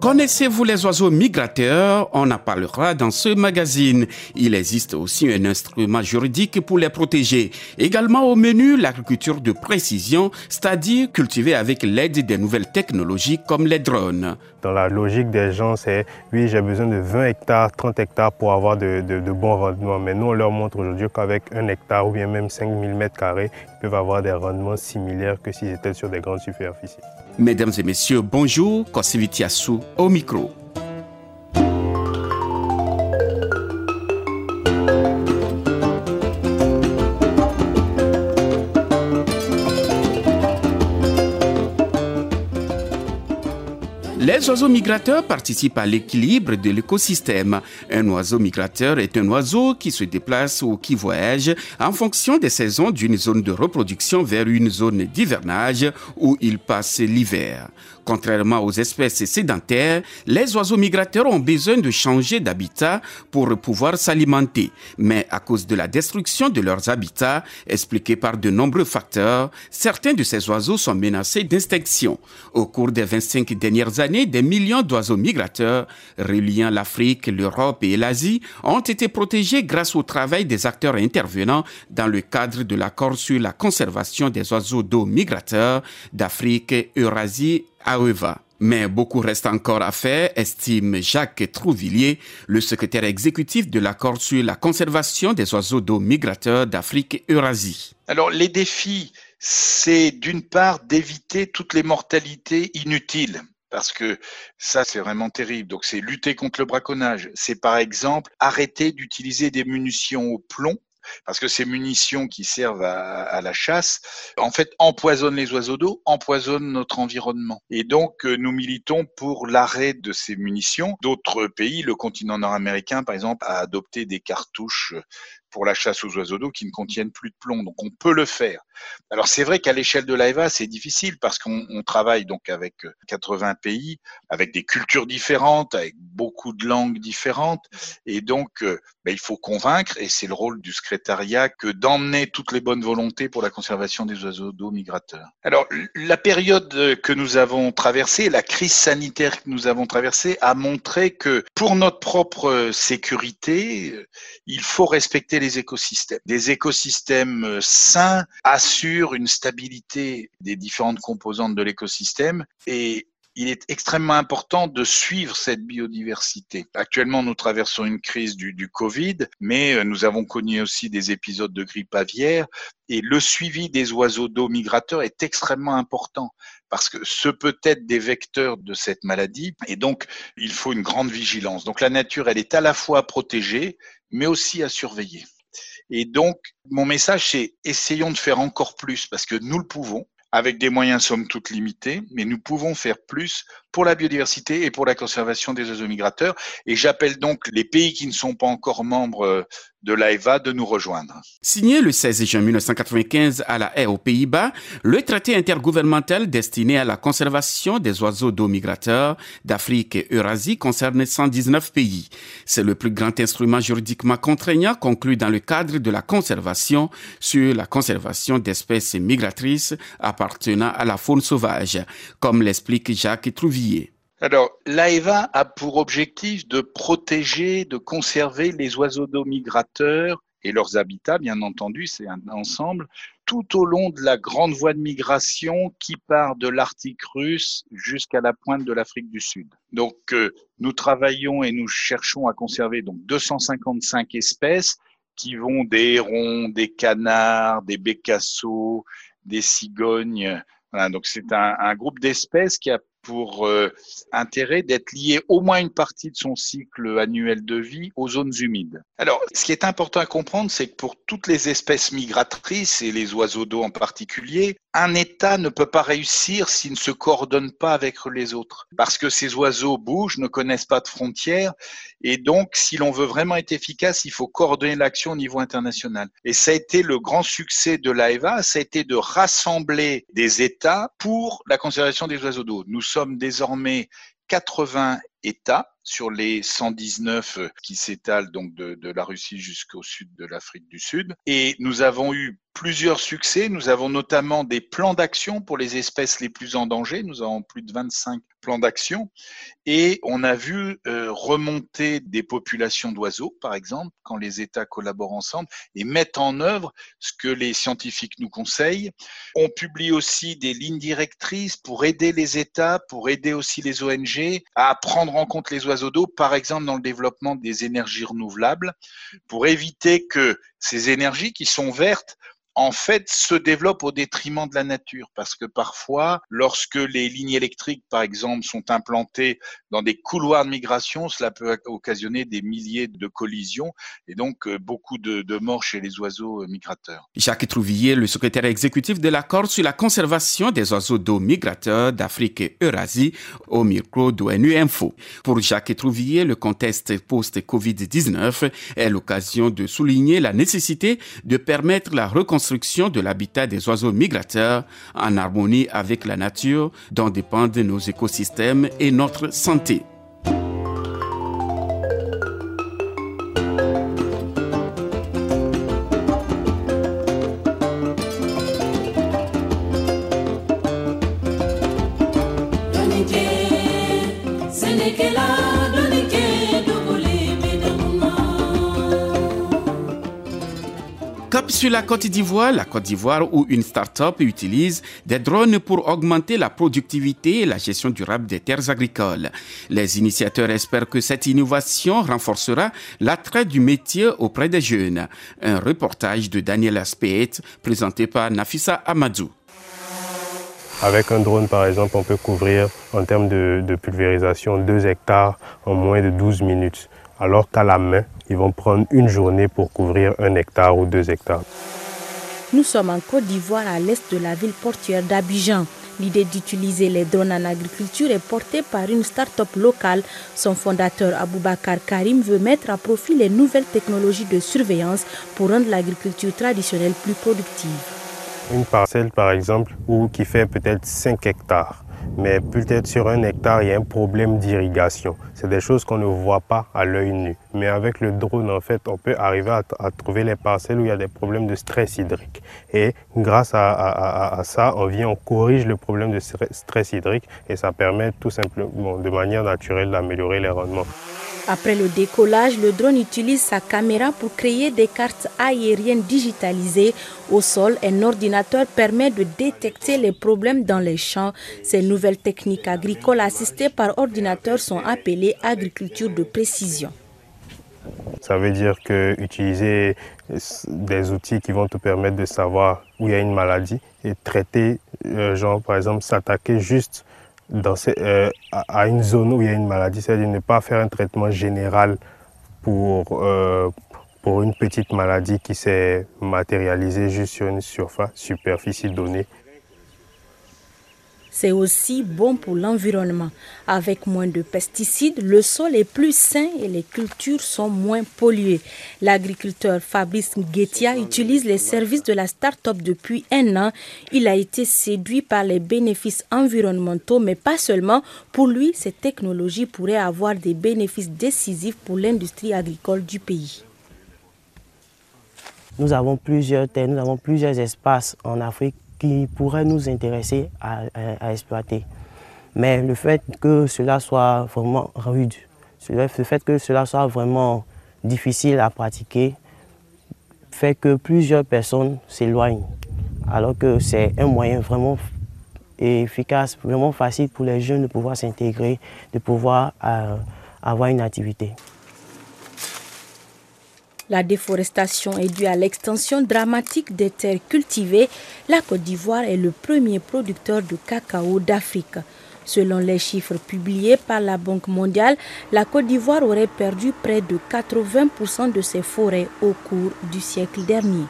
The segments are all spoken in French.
Connaissez-vous les oiseaux migrateurs? On en parlera dans ce magazine. Il existe aussi un instrument juridique pour les protéger. Également au menu, l'agriculture de précision, c'est-à-dire cultiver avec l'aide des nouvelles technologies comme les drones. Dans la logique des gens, c'est oui, j'ai besoin de 20 hectares, 30 hectares pour avoir de, bons rendements. Mais nous, on leur montre aujourd'hui qu'avec un hectare ou bien même 5000 mètres carrés, ils peuvent avoir des rendements similaires que s'ils étaient sur des grandes superficies. Mesdames et messieurs, bonjour. Kosivitiasu au micro. Oiseaux migrateurs participent à l'équilibre de l'écosystème. Un oiseau migrateur est un oiseau qui se déplace ou qui voyage en fonction des saisons d'une zone de reproduction vers une zone d'hivernage où il passe l'hiver. Contrairement aux espèces sédentaires, les oiseaux migrateurs ont besoin de changer d'habitat pour pouvoir s'alimenter. Mais à cause de la destruction de leurs habitats, expliquée par de nombreux facteurs, certains de ces oiseaux sont menacés d'extinction. Au cours des 25 dernières années, des millions d'oiseaux migrateurs reliant l'Afrique, l'Europe et l'Asie ont été protégés grâce au travail des acteurs intervenants dans le cadre de l'accord sur la conservation des oiseaux d'eau migrateurs d'Afrique, Eurasie AEVA. Mais beaucoup reste encore à faire, estime Jacques Trouvillier, le secrétaire exécutif de l'accord sur la conservation des oiseaux d'eau migrateurs d'Afrique et Eurasie. Alors, les défis, c'est d'une part d'éviter toutes les mortalités inutiles parce que ça, c'est vraiment terrible. Donc, c'est lutter contre le braconnage. C'est par exemple arrêter d'utiliser des munitions au plomb parce que ces munitions qui servent à, la chasse, en fait, empoisonnent les oiseaux d'eau, empoisonnent notre environnement. Et donc, euh, nous militons pour l'arrêt de ces munitions. D'autres pays, le continent nord-américain, par exemple, a adopté des cartouches pour la chasse aux oiseaux d'eau qui ne contiennent plus de plomb. Donc on peut le faire. Alors c'est vrai qu'à l'échelle de l'AEVA, c'est difficile parce qu'on travaille donc avec 80 euh, pays, avec des cultures différentes, avec beaucoup de langues différentes. Et donc euh, ben, il faut convaincre, et c'est le rôle du secrétariat, que d'emmener toutes les bonnes volontés pour la conservation des oiseaux d'eau migrateurs. Alors la période que nous avons traversée, la crise sanitaire que nous avons traversée, a montré que pour notre propre sécurité, il faut respecter écosystèmes. Des écosystèmes euh, sains assurent une stabilité des différentes composantes de l'écosystème et il est extrêmement important de suivre cette biodiversité. Actuellement, nous traversons une crise du, du, Covid, mais euh, nous avons connu aussi des épisodes de grippe aviaire et le suivi des oiseaux d'eau migrateurs est extrêmement important parce que ce peut être des vecteurs de cette maladie et donc il faut une grande vigilance. Donc la nature, elle est à la fois protégée mais aussi à surveiller. Et donc, mon message, c'est essayons de faire encore plus parce que nous le pouvons avec des moyens somme toute limités, mais nous pouvons faire plus pour la biodiversité et pour la conservation des oiseaux migrateurs. Et j'appelle donc les pays qui ne sont pas encore membres euh, de l'AEVA de nous rejoindre. Signé le 16 juin 1995 à la haie aux Pays-Bas, le traité intergouvernemental destiné à la conservation des oiseaux d'eau migrateurs d'Afrique et Eurasie concerne 119 pays. C'est le plus grand instrument juridiquement contraignant conclu dans le cadre de la conservation sur la conservation d'espèces migratrices appartenant à la faune sauvage, comme l'explique Jacques Trouvillier. Alors, l'AEVA a pour objectif de protéger, de conserver les oiseaux d'eau migrateurs et leurs habitats, bien entendu, c'est un ensemble, tout au long de la grande voie de migration qui part de l'Arctique russe jusqu'à la pointe de l'Afrique du Sud. Donc, euh, nous travaillons et nous cherchons à conserver donc 255 espèces qui vont des hérons, des canards, des bécassos, des cigognes. donc c'est un groupe d'espèces qui a pour euh, intérêt d'être lié au moins une partie de son cycle annuel de vie aux zones humides. Alors, ce qui est important à comprendre, c'est que pour toutes les espèces migratrices et les oiseaux d'eau en particulier, un État ne peut pas réussir s'il ne se coordonne pas avec les autres. Parce que ces oiseaux bougent, ne connaissent pas de frontières. Et donc, si l'on veut vraiment être efficace, il faut coordonner l'action au niveau international. Et ça a été le grand succès de l'AEVA, ça a été de rassembler des États pour la conservation des oiseaux d'eau. Nous sommes désormais 80 États sur les 119 qui s'étalent donc de, la Russie jusqu'au sud de l'Afrique du Sud. Et nous avons eu plusieurs succès. Nous avons notamment des plans d'action pour les espèces les plus en danger. Nous avons plus de 25 plans d'action. Et on a vu euh, remonter des populations d'oiseaux, par exemple, quand les États collaborent ensemble et mettent en œuvre ce que les scientifiques nous conseillent. On publie aussi des lignes directrices pour aider les États, pour aider aussi les ONG à prendre en compte les oiseaux d'eau, par exemple dans le développement des énergies renouvelables, pour éviter que ces énergies qui sont vertes en fait, se développe au détriment de la nature. Parce que parfois, lorsque les lignes électriques, par exemple, sont implantées dans des couloirs de migration, cela peut occasionner des milliers de collisions et donc euh, beaucoup de, morts chez les oiseaux euh, migrateurs. Jacques Trouvillier, le secrétaire exécutif de l'accord sur la conservation des oiseaux d'eau migrateurs d'Afrique et Eurasie au micro d'ONU Info. Pour Jacques Trouvillier, le contexte post-Covid-19 est l'occasion de souligner la nécessité de permettre la reconstruction de l'habitat des oiseaux migrateurs en harmonie avec la nature dont dépendent nos écosystèmes et notre santé. Sur la Côte d'Ivoire, la Côte d'Ivoire où une start-up utilise des drones pour augmenter la productivité et la gestion durable des terres agricoles. Les initiateurs espèrent que cette innovation renforcera l'attrait du métier auprès des jeunes. Un reportage de Daniel Aspeit présenté par Nafissa Amadou. Avec un drone, par exemple, on peut couvrir en termes de, de pulvérisation 2 hectares en moins de 12 minutes alors qu'à la main, ils vont prendre une journée pour couvrir un hectare ou deux hectares. Nous sommes en Côte d'Ivoire, à l'est de la ville portuaire d'Abidjan. L'idée d'utiliser les drones en agriculture est portée par une start-up locale. Son fondateur Aboubakar Karim veut mettre à profit les nouvelles technologies de surveillance pour rendre l'agriculture traditionnelle plus productive. Une parcelle, par exemple, où, qui fait peut-être 5 hectares mais peut-être sur un hectare, il y a un problème d'irrigation. C'est des choses qu'on ne voit pas à l'œil nu. Mais avec le drone, en fait, on peut arriver à, trouver les parcelles où il y a des problèmes de stress hydrique. Et grâce à, ça, on vient, on corrige le problème de stress hydrique et ça permet tout simplement, de manière naturelle, d'améliorer les rendements. Après le décollage, le drone utilise sa caméra pour créer des cartes aériennes digitalisées. Au sol, un ordinateur permet de détecter les problèmes dans les champs. Ces nouvelles techniques agricoles assistées par ordinateur sont appelées agriculture de précision. Ça veut dire que utiliser des outils qui vont te permettre de savoir où il y a une maladie et traiter, euh, genre par exemple s'attaquer juste dans euh, à une zone où il y a une maladie, c'est-à-dire ne pas faire un traitement général pour, euh, pour une petite maladie qui s'est matérialisée juste sur une surface, superficie donnée. C'est aussi bon pour l'environnement. Avec moins de pesticides, le sol est plus sain et les cultures sont moins polluées. L'agriculteur Fabrice Nguetia utilise les services de la start-up depuis un an. Il a été séduit par les bénéfices environnementaux, mais pas seulement. Pour lui, ces technologies pourraient avoir des bénéfices décisifs pour l'industrie agricole du pays. Nous avons plusieurs terres, nous avons plusieurs espaces en Afrique qui pourrait nous intéresser à, exploiter. Mais le fait que cela soit vraiment rude, le fait que cela soit vraiment difficile à pratiquer, fait que plusieurs personnes s'éloignent, alors que c'est un moyen vraiment efficace, vraiment facile pour les jeunes de pouvoir s'intégrer, de pouvoir euh, avoir une activité. La déforestation est due à l'extension dramatique des terres cultivées. La Côte d'Ivoire est le premier producteur de cacao d'Afrique. Selon les chiffres publiés par la Banque mondiale, la Côte d'Ivoire aurait perdu près de 80% de ses forêts au cours du siècle dernier.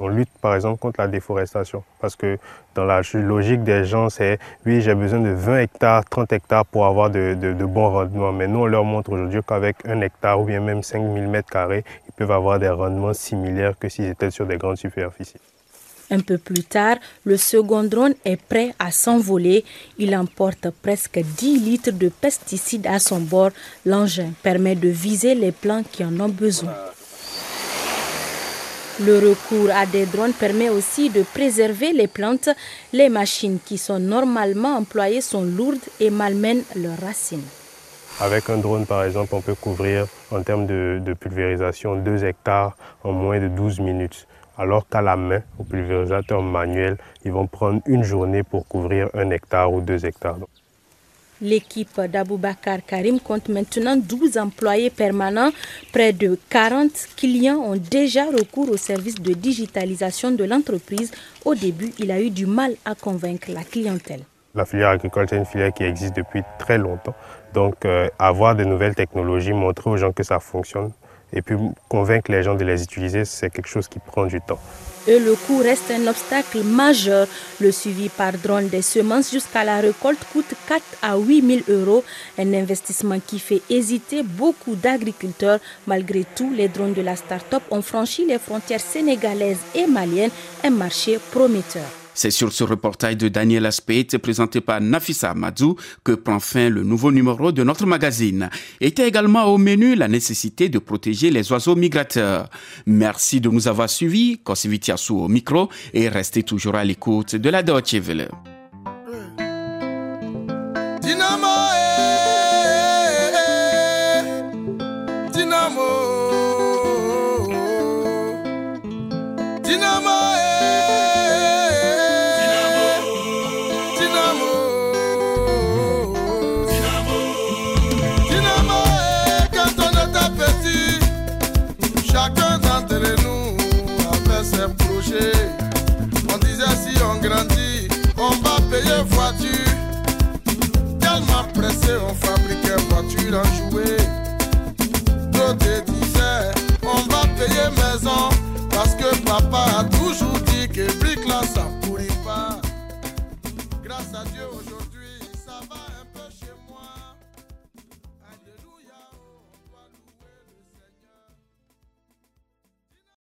On lutte par exemple contre la déforestation parce que dans la logique des gens, c'est oui, j'ai besoin de 20 hectares, 30 hectares pour avoir de, bons rendements. Mais nous, on leur montre aujourd'hui qu'avec un hectare ou bien même 5000 mètres carrés, ils peuvent avoir des rendements similaires que s'ils étaient sur des grandes superficies. Un peu plus tard, le second drone est prêt à s'envoler. Il emporte presque 10 litres de pesticides à son bord. L'engin permet de viser les plants qui en ont besoin. Le recours à des drones permet aussi de préserver les plantes. Les machines qui sont normalement employées sont lourdes et malmènent leurs racines. Avec un drone, par exemple, on peut couvrir en termes de, pulvérisation 2 hectares en moins de 12 minutes. Alors qu'à la main, au pulvérisateur manuel, ils vont prendre une journée pour couvrir un hectare ou deux hectares. L'équipe d'Aboubacar Karim compte maintenant 12 employés permanents. Près de 40 clients ont déjà recours au service de digitalisation de l'entreprise. Au début, il a eu du mal à convaincre la clientèle. La filière agricole, c'est une filière qui existe depuis très longtemps. Donc, euh, avoir de nouvelles technologies, montrer aux gens que ça fonctionne et puis convaincre les gens de les utiliser, c'est quelque chose qui prend du temps et le coût reste un obstacle majeur. Le suivi par drone des semences jusqu'à la récolte coûte 4 à 8 000 euros, un investissement qui fait hésiter beaucoup d'agriculteurs. Malgré tout, les drones de la start-up ont franchi les frontières sénégalaises et maliennes, un marché prometteur. C'est sur ce reportage de Daniel Aspeit présenté par Nafissa Madou que prend fin le nouveau numéro de notre magazine. Était également au menu la nécessité de protéger les oiseaux migrateurs. Merci de nous avoir suivis. Kosivitiasu au micro et restez toujours à l'écoute de la Deutsche Welle. On fabriquait voiture à jouer. D'autres disaient, on va payer maison. Parce que papa a toujours dit que brique là ça pourrit pas. Grâce à Dieu aujourd'hui.